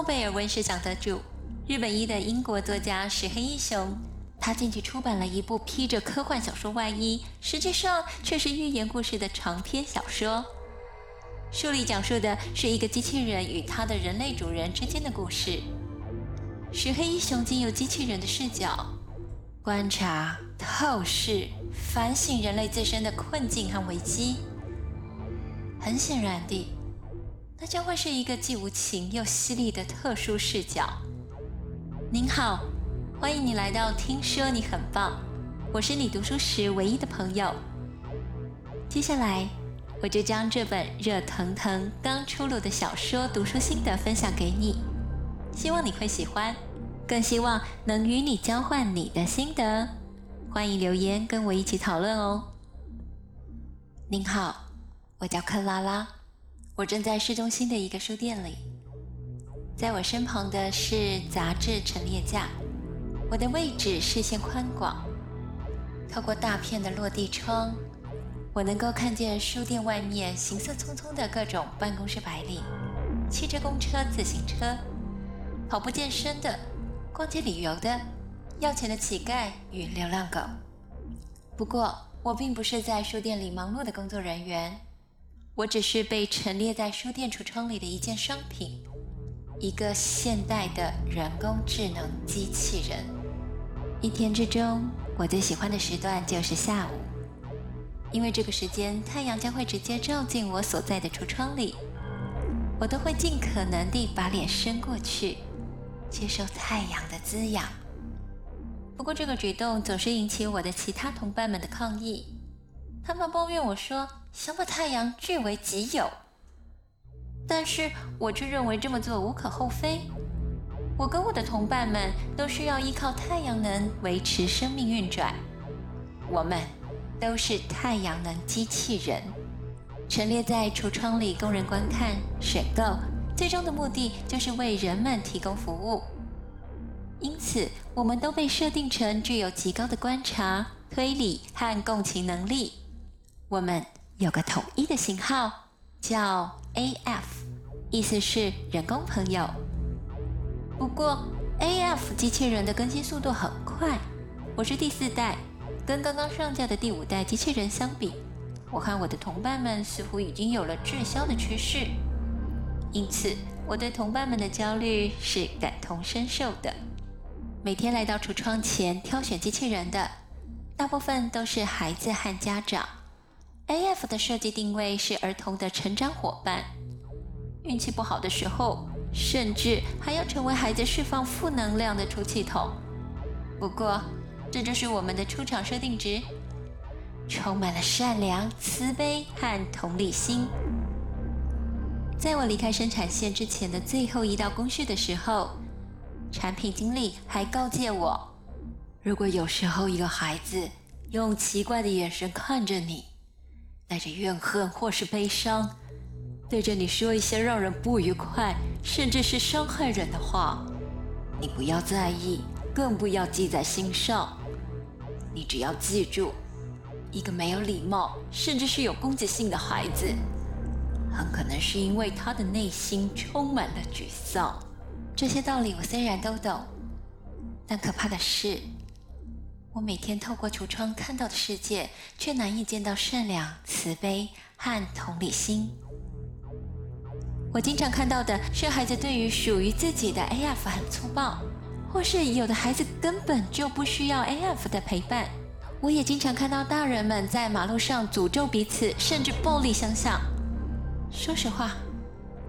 诺贝尔文学奖得主、日本裔的英国作家石黑一雄，他近期出版了一部披着科幻小说外衣，实际上却是寓言故事的长篇小说。书里讲述的是一个机器人与他的人类主人之间的故事。石黑一雄经由机器人的视角，观察、透视、反省人类自身的困境和危机。很显然地，那将会是一个既无情又犀利的特殊视角。您好。欢迎你来到听说你很棒，我是你读书时唯一的朋友。接下来，我就将这本热腾腾刚出炉的小说读书心得分享给你，希望你会喜欢，更希望能与你交换你的心得。欢迎留言跟我一起讨论哦。您好，我叫克拉拉，我正在市中心的一个书店里，在我身旁的是杂志陈列架。我的位置视线宽广，透过大片的落地窗，我能够看见书店外面行色匆匆的各种办公室白领、汽车、公车、自行车、跑步健身的、逛街旅游的、要钱的乞丐与流浪狗。不过，我并不是在书店里忙碌的工作人员，我只是被陈列在书店橱窗里的一件商品，一个现代的人工智能机器人。一天之中，我最喜欢的时段就是下午，因为这个时间太阳将会直接照进我所在的橱窗里，我都会尽可能地把脸伸过去，接受太阳的滋养。不过这个举动总是引起我的其他同伴们的抗议，他们抱怨我说想把太阳据为己有，但是我却认为这么做无可厚非。我跟我的同伴们都需要依靠太阳能维持生命运转，我们都是太阳能机器人，陈列在橱窗里供人观看、选购，最终的目的就是为人们提供服务。因此，我们都被设定成具有极高的观察、推理和共情能力。我们有个统一的型号，叫 AF，意思是人工朋友。不过，AF 机器人的更新速度很快。我是第四代，跟刚刚上架的第五代机器人相比，我和我的同伴们似乎已经有了滞销的趋势。因此，我对同伴们的焦虑是感同身受的。每天来到橱窗前挑选机器人的，大部分都是孩子和家长。AF 的设计定位是儿童的成长伙伴。运气不好的时候，甚至还要成为孩子释放负能量的出气筒。不过，这就是我们的出厂设定值，充满了善良、慈悲和同理心。在我离开生产线之前的最后一道工序的时候，产品经理还告诫我：如果有时候一个孩子用奇怪的眼神看着你，带着怨恨或是悲伤，对着你说一些让人不愉快，甚至是伤害人的话，你不要在意，更不要记在心上。你只要记住，一个没有礼貌，甚至是有攻击性的孩子，很可能是因为他的内心充满了沮丧。这些道理我虽然都懂，但可怕的是，我每天透过橱窗看到的世界，却难以见到善良、慈悲和同理心。我经常看到的是孩子对于属于自己的 AF 很粗暴，或是有的孩子根本就不需要 AF 的陪伴。我也经常看到大人们在马路上诅咒彼此，甚至暴力相向。说实话，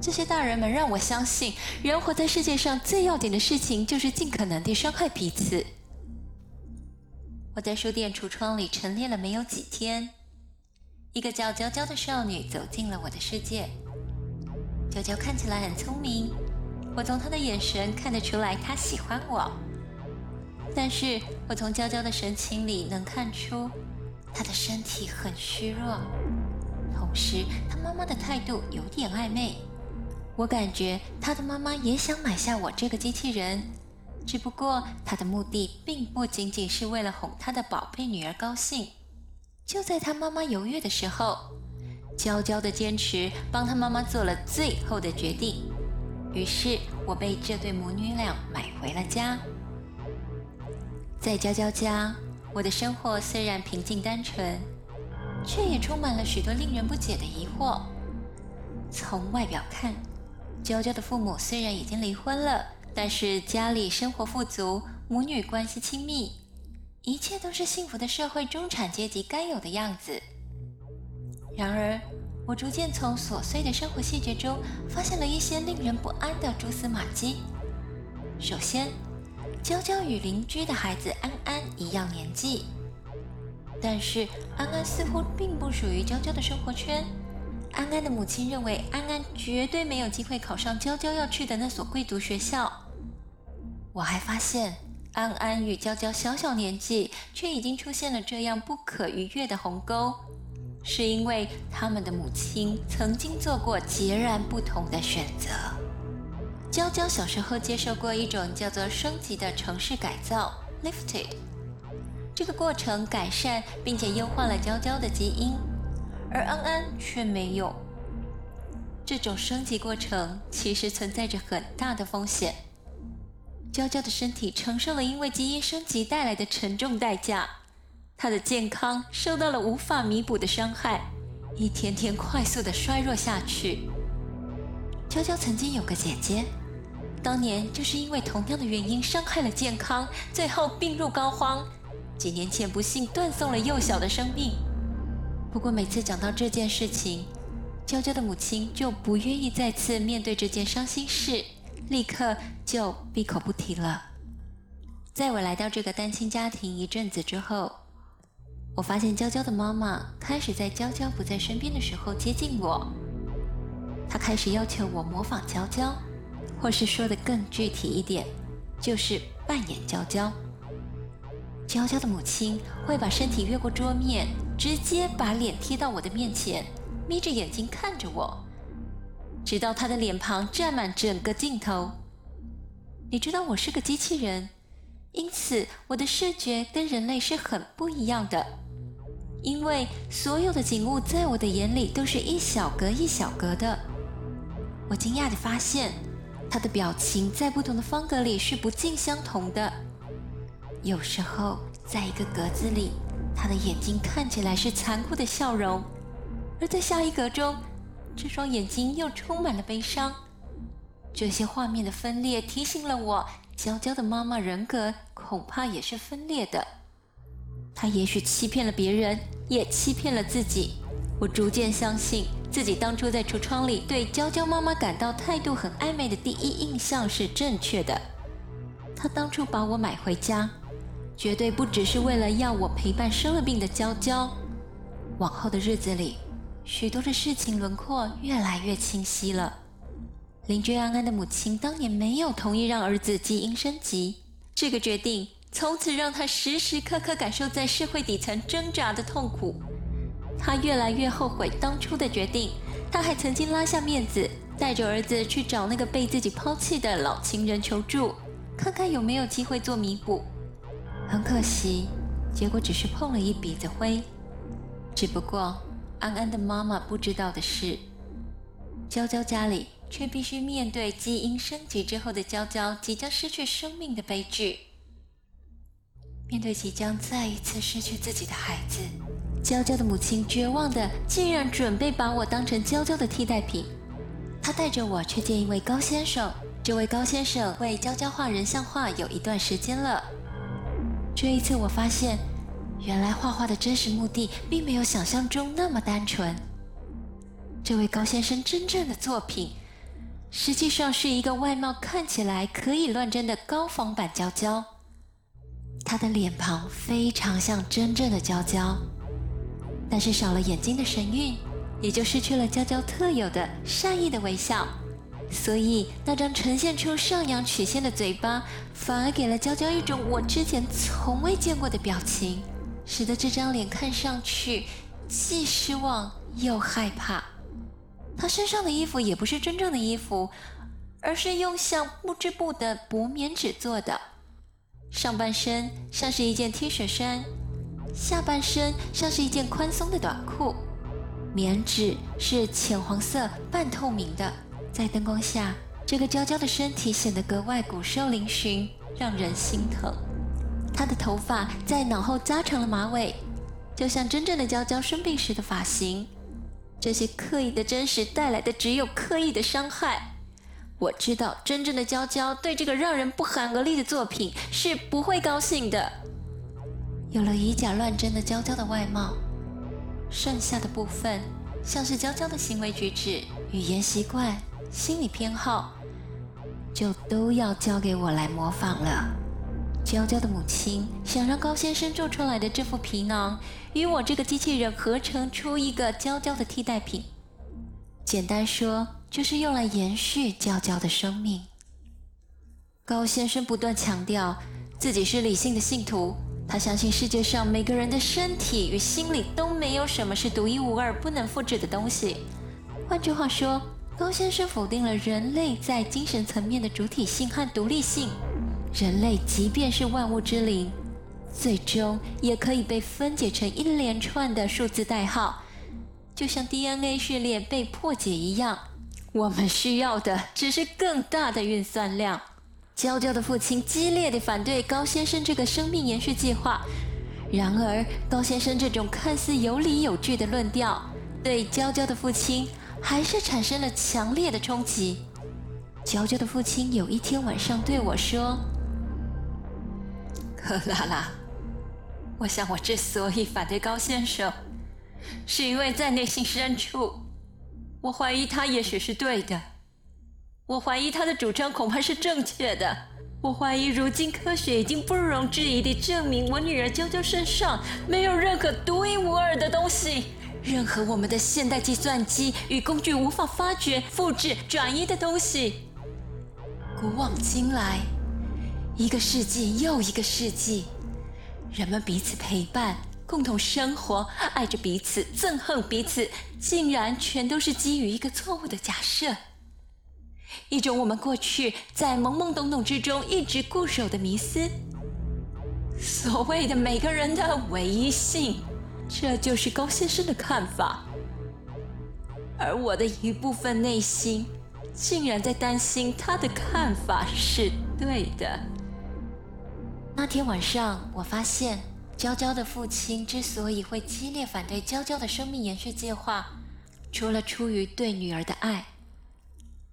这些大人们让我相信，人活在世界上最要紧的事情就是尽可能地伤害彼此。我在书店橱窗里陈列了没有几天，一个叫娇娇的少女走进了我的世界。娇娇看起来很聪明，我从她的眼神看得出来她喜欢我。但是我从娇娇的神情里能看出，她的身体很虚弱，同时她妈妈的态度有点暧昧。我感觉她的妈妈也想买下我这个机器人，只不过她的目的并不仅仅是为了哄她的宝贝女儿高兴。就在她妈妈犹豫的时候，娇娇的坚持帮她妈妈做了最后的决定。于是我被这对母女俩买回了家。在娇娇家，我的生活虽然平静单纯，却也充满了许多令人不解的疑惑。从外表看，娇娇的父母虽然已经离婚了，但是家里生活富足，母女关系亲密，一切都是幸福的社会中产阶级该有的样子。然而，我逐渐从琐碎的生活细节中发现了一些令人不安的蛛丝马迹。首先，娇娇与邻居的孩子安安一样年纪，但是安安似乎并不属于娇娇的生活圈。安安的母亲认为安安绝对没有机会考上娇娇要去的那所贵族学校。我还发现安安与娇娇小小年纪，却已经出现了这样不可逾越的鸿沟，是因为他们的母亲曾经做过截然不同的选择。娇娇小时候接受过一种叫做升级的城市改造 （lifted），这个过程改善并且优化了娇娇的基因。而安安却没有。这种升级过程其实存在着很大的风险。娇娇的身体承受了因为基因升级带来的沉重代价，她的健康受到了无法弥补的伤害，一天天快速的衰弱下去。娇娇曾经有个姐姐，当年就是因为同样的原因伤害了健康，最后病入膏肓，几年前不幸断送了幼小的生命。不过每次讲到这件事情，娇娇的母亲就不愿意再次面对这件伤心事，立刻就闭口不提了。在我来到这个单亲家庭一阵子之后，我发现娇娇的妈妈开始在娇娇不在身边的时候接近我，她开始要求我模仿娇娇，或是说的更具体一点，就是扮演娇娇。娇娇的母亲会把身体越过桌面，直接把脸贴到我的面前，眯着眼睛看着我，直到他的脸庞占满整个镜头。你知道我是个机器人，因此我的视觉跟人类是很不一样的。因为所有的景物在我的眼里都是一小格一小格的。我惊讶地发现，他的表情在不同的方格里是不尽相同的。有时候，在一个格子里，他的眼睛看起来是残酷的笑容；而在下一格中，这双眼睛又充满了悲伤。这些画面的分裂提醒了我，娇娇的妈妈人格恐怕也是分裂的。她也许欺骗了别人，也欺骗了自己。我逐渐相信，自己当初在橱窗里对娇娇妈妈感到态度很暧昧的第一印象是正确的。她当初把我买回家。绝对不只是为了要我陪伴生了病的娇娇。往后的日子里，许多的事情轮廓越来越清晰了。邻居安安的母亲当年没有同意让儿子基因升级，这个决定从此让他时时刻刻感受在社会底层挣扎的痛苦。他越来越后悔当初的决定。他还曾经拉下面子，带着儿子去找那个被自己抛弃的老情人求助，看看有没有机会做弥补。很可惜，结果只是碰了一鼻子灰。只不过，安安的妈妈不知道的是，娇娇家里却必须面对基因升级之后的娇娇即将失去生命的悲剧。面对即将再一次失去自己的孩子，娇娇的母亲绝望的竟然准备把我当成娇娇的替代品。她带着我去见一位高先生，这位高先生为娇娇画人像画有一段时间了。这一次，我发现，原来画画的真实目的并没有想象中那么单纯。这位高先生真正的作品，实际上是一个外貌看起来可以乱真的高仿版娇娇。他的脸庞非常像真正的娇娇，但是少了眼睛的神韵，也就失去了娇娇特有的善意的微笑。所以，那张呈现出上扬曲线的嘴巴，反而给了娇娇一种我之前从未见过的表情，使得这张脸看上去既失望又害怕。她身上的衣服也不是真正的衣服，而是用像布织布的薄棉纸做的。上半身像是一件 T 恤衫，下半身像是一件宽松的短裤。棉纸是浅黄色半透明的。在灯光下这个娇娇的身体显得格外骨瘦嶙峋，让人心疼。她的头发在脑后扎成了马尾，就像真正的娇娇生病时的发型。这些刻意的真实带来的只有刻意的伤害。我知道，真正的娇娇对这个让人不寒而栗的作品是不会高兴的。有了以假乱真的娇娇的外貌，剩下的部分，像是娇娇的行为举止、语言习惯、心理偏好，就都要交给我来模仿了。娇娇的母亲想让高先生做出来的这副皮囊与我这个机器人合成出一个娇娇的替代品。简单说，就是用来延续娇娇的生命。高先生不断强调自己是理性的信徒，他相信世界上每个人的身体与心理都没有什么是独一无二、不能复制的东西。换句话说，高先生否定了人类在精神层面的主体性和独立性。人类即便是万物之灵，最终也可以被分解成一连串的数字代号，就像 DNA 序列被破解一样。我们需要的只是更大的运算量。娇娇的父亲激烈地反对高先生这个生命延续计划，然而高先生这种看似有理有据的论调，对娇娇的父亲还是产生了强烈的冲击。娇娇的父亲有一天晚上对我说。克 拉拉，我想我之所以反对高先生，是因为在内心深处，我怀疑他也许是对的。我怀疑他的主张恐怕是正确的。我怀疑如今科学已经不容置疑地证明，我女儿娇娇身上没有任何独一无二的东西，任何我们的现代计算机与工具无法发掘、复制、转移的东西。古往今来。一个世纪又一个世纪，人们彼此陪伴，共同生活，爱着彼此，憎恨彼此，竟然全都是基于一个错误的假设，一种我们过去在懵懵懂懂之中一直固守的迷思。所谓的每个人的唯一性，这就是高先生的看法，而我的一部分内心，竟然在担心他的看法是对的。那天晚上，我发现娇娇的父亲之所以会激烈反对娇娇的生命延续计划，除了出于对女儿的爱，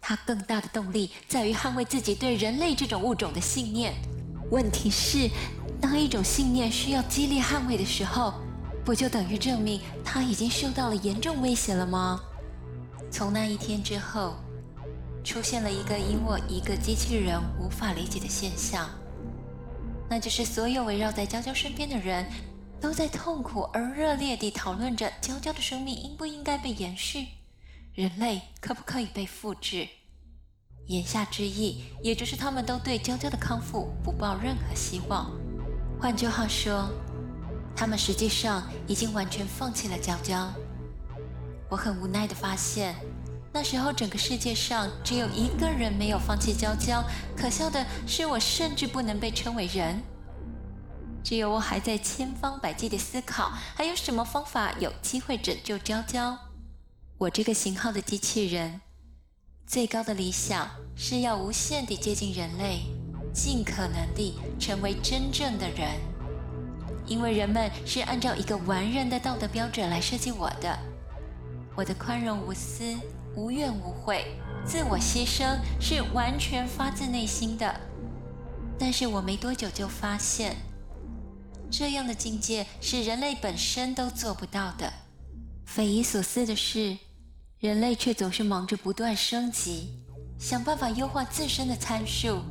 他更大的动力在于捍卫自己对人类这种物种的信念。问题是，当一种信念需要激烈捍卫的时候，不就等于证明他已经受到了严重威胁了吗？从那一天之后，出现了一个因我一个机器人无法理解的现象。那就是所有围绕在娇娇身边的人，都在痛苦而热烈地讨论着娇娇的生命应不应该被延续，人类可不可以被复制。言下之意，也就是他们都对娇娇的康复不抱任何希望。换句话说，他们实际上已经完全放弃了娇娇。我很无奈地发现。那时候，整个世界上只有一个人没有放弃娇娇。可笑的是，我甚至不能被称为人。只有我还在千方百计地思考，还有什么方法有机会拯救娇娇。我这个型号的机器人，最高的理想是要无限地接近人类，尽可能地成为真正的人。因为人们是按照一个完人的道德标准来设计我的，我的宽容无私。无怨无悔，自我牺牲是完全发自内心的。但是我没多久就发现，这样的境界是人类本身都做不到的。匪夷所思的是，人类却总是忙着不断升级，想办法优化自身的参数，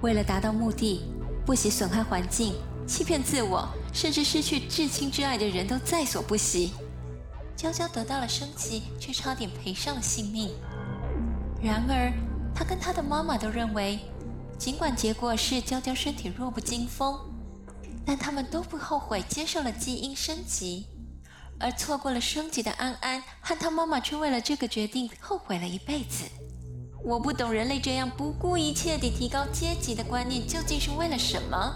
为了达到目的，不惜损害环境、欺骗自我，甚至失去至亲至爱的人都在所不惜。娇娇得到了升级，却差点赔上了性命。然而，他跟他的妈妈都认为，尽管结果是娇娇身体弱不禁风，但他们都不后悔接受了基因升级。而错过了升级的安安和他妈妈却为了这个决定后悔了一辈子。我不懂人类这样不顾一切地提高阶级的观念究竟是为了什么。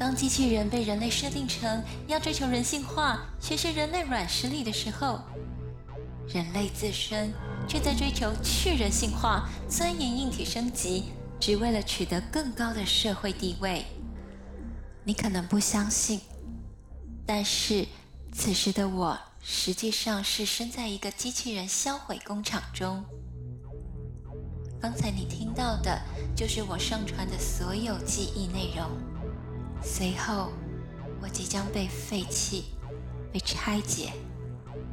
当机器人被人类设定成要追求人性化、学习人类软实力的时候，人类自身却在追求去人性化、钻研硬体升级，只为了取得更高的社会地位。你可能不相信，但是此时的我实际上是身在一个机器人销毁工厂中。刚才你听到的就是我上传的所有记忆内容。随后，我即将被废弃、被拆解、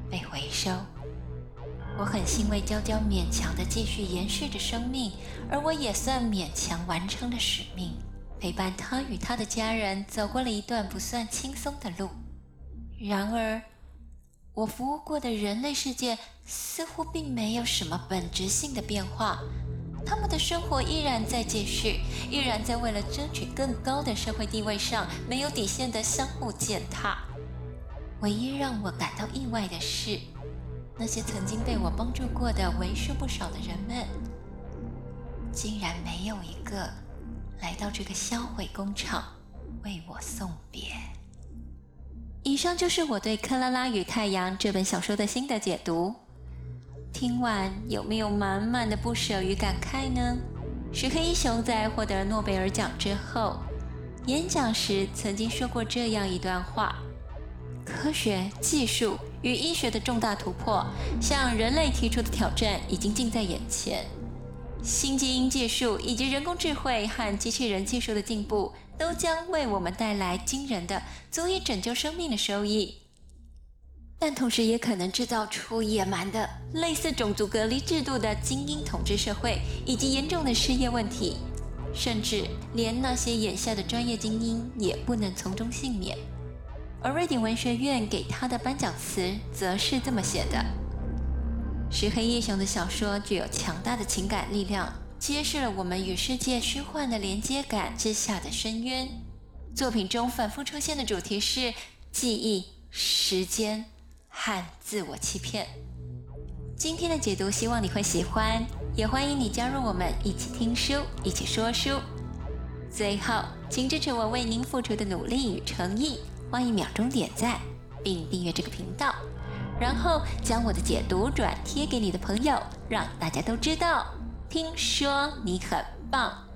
被回收。我很欣慰，娇娇勉强地继续延续着生命，而我也算勉强完成了使命，陪伴她与她的家人走过了一段不算轻松的路。然而，我服务过的人类世界似乎并没有什么本质性的变化。他们的生活依然在继续，依然在为了争取更高的社会地位上没有底线的相互践踏。唯一让我感到意外的是，那些曾经被我帮助过的为数不少的人们，竟然没有一个来到这个销毁工厂为我送别。以上就是我对《克拉拉与太阳》这本小说的心得解读。听完有没有满满的不舍与感慨呢？石黑一雄在获得诺贝尔奖之后，演讲时曾经说过这样一段话：科学技术与医学的重大突破，向人类提出的挑战已经近在眼前。新基因技术以及人工智慧和机器人技术的进步，都将为我们带来惊人的、足以拯救生命的收益。但同时也可能制造出野蛮的、类似种族隔离制度的精英统治社会，以及严重的失业问题，甚至连那些眼下的专业精英也不能从中幸免。而瑞典文学院给他的颁奖词则是这么写的：“石黑一雄的小说具有强大的情感力量，揭示了我们与世界虚幻的连接感之下的深渊。作品中反复出现的主题是记忆、时间。”和自我欺骗。今天的解读，希望你会喜欢，也欢迎你加入我们一起听书，一起说书。最后，请支持我为您付出的努力与诚意，欢迎秒钟点赞并订阅这个频道，然后将我的解读转贴给你的朋友，让大家都知道。听说你很棒。